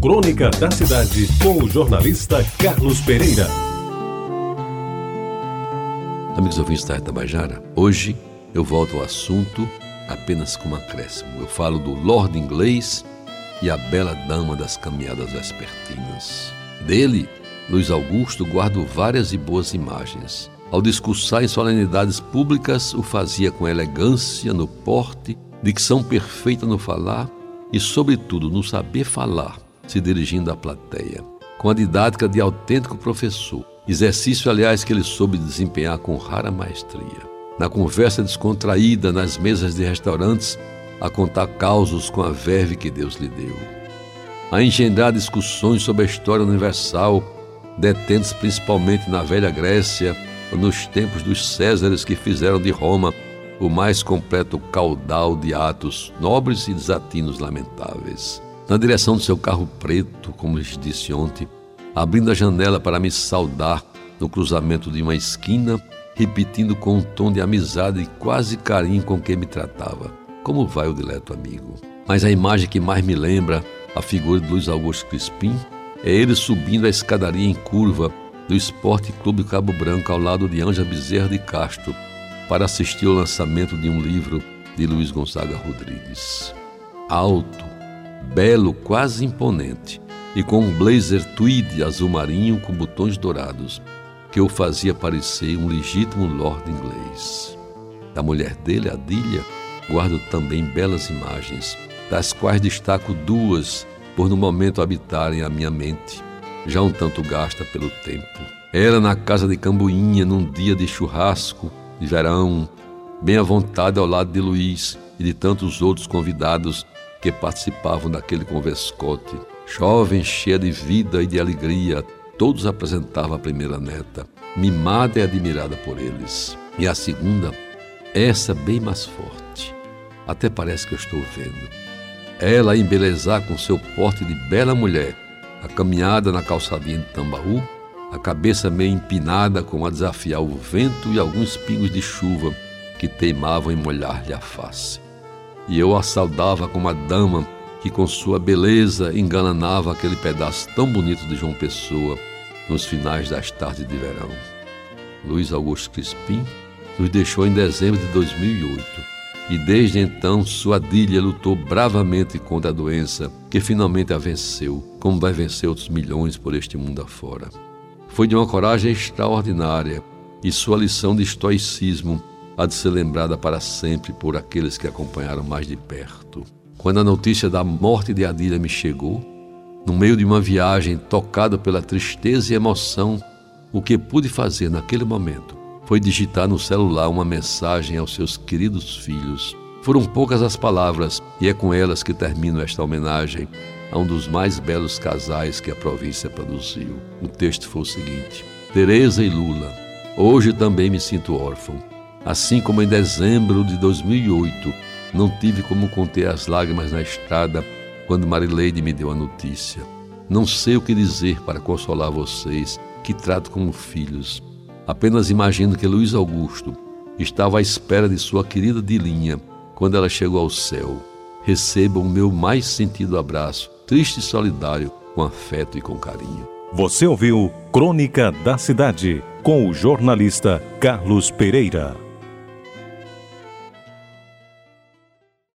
Crônica da Cidade, com o jornalista Carlos Pereira. Amigos ouvintes da Tabajara, hoje eu volto ao assunto apenas com um acréscimo. Eu falo do Lord Inglês e a bela dama das caminhadas vespertinas. Dele, Luiz Augusto guardo várias e boas imagens. Ao discursar em solenidades públicas, o fazia com elegância no porte, dicção perfeita no falar e, sobretudo, no saber falar, se dirigindo à plateia. Com a didática de autêntico professor, exercício, aliás, que ele soube desempenhar com rara maestria. Na conversa descontraída nas mesas de restaurantes, a contar causos com a verve que Deus lhe deu. A engendrar discussões sobre a história universal, detendo-se principalmente na velha Grécia, nos tempos dos Césares que fizeram de Roma o mais completo caudal de atos nobres e desatinos lamentáveis. Na direção do seu carro preto, como lhes disse ontem, abrindo a janela para me saudar no cruzamento de uma esquina, repetindo com um tom de amizade e quase carinho com que me tratava. Como vai o dileto amigo? Mas a imagem que mais me lembra a figura de Luiz Augusto Crispim é ele subindo a escadaria em curva do Esporte Clube Cabo Branco ao lado de Anja Bezerra de Castro para assistir ao lançamento de um livro de Luiz Gonzaga Rodrigues. Alto, belo, quase imponente, e com um blazer tweed azul marinho com botões dourados, que o fazia parecer um legítimo lord inglês. Da mulher dele, Adília, guardo também belas imagens, das quais destaco duas por no momento habitarem a minha mente já um tanto gasta pelo tempo. Era na casa de Cambuinha, num dia de churrasco, de verão, bem à vontade ao lado de Luiz e de tantos outros convidados que participavam daquele converscote. Jovem, cheia de vida e de alegria, todos apresentavam a primeira neta, mimada e admirada por eles. E a segunda, essa bem mais forte. Até parece que eu estou vendo. Ela a embelezar com seu porte de bela mulher, a caminhada na calçadinha de Tambaú, a cabeça meio empinada com a desafiar o vento e alguns pingos de chuva que teimavam em molhar-lhe a face. E eu a saudava como a dama que com sua beleza enganava aquele pedaço tão bonito de João Pessoa nos finais das tardes de verão. Luiz Augusto Crispim nos deixou em dezembro de 2008 e desde então sua Dília lutou bravamente contra a doença, que finalmente a venceu, como vai vencer outros milhões por este mundo afora. Foi de uma coragem extraordinária e sua lição de estoicismo há de ser lembrada para sempre por aqueles que acompanharam mais de perto. Quando a notícia da morte de Adília me chegou, no meio de uma viagem tocada pela tristeza e emoção, o que pude fazer naquele momento foi digitar no celular uma mensagem aos seus queridos filhos. Foram poucas as palavras e é com elas que termino esta homenagem a um dos mais belos casais que a província produziu. O texto foi o seguinte: Teresa e Lula. Hoje também me sinto órfão. Assim como em dezembro de 2008 não tive como conter as lágrimas na estrada quando Marileide me deu a notícia. Não sei o que dizer para consolar vocês, que trato como filhos. Apenas imagino que Luiz Augusto estava à espera de sua querida Dilinha quando ela chegou ao céu. Receba o meu mais sentido abraço, triste e solidário, com afeto e com carinho. Você ouviu Crônica da Cidade com o jornalista Carlos Pereira.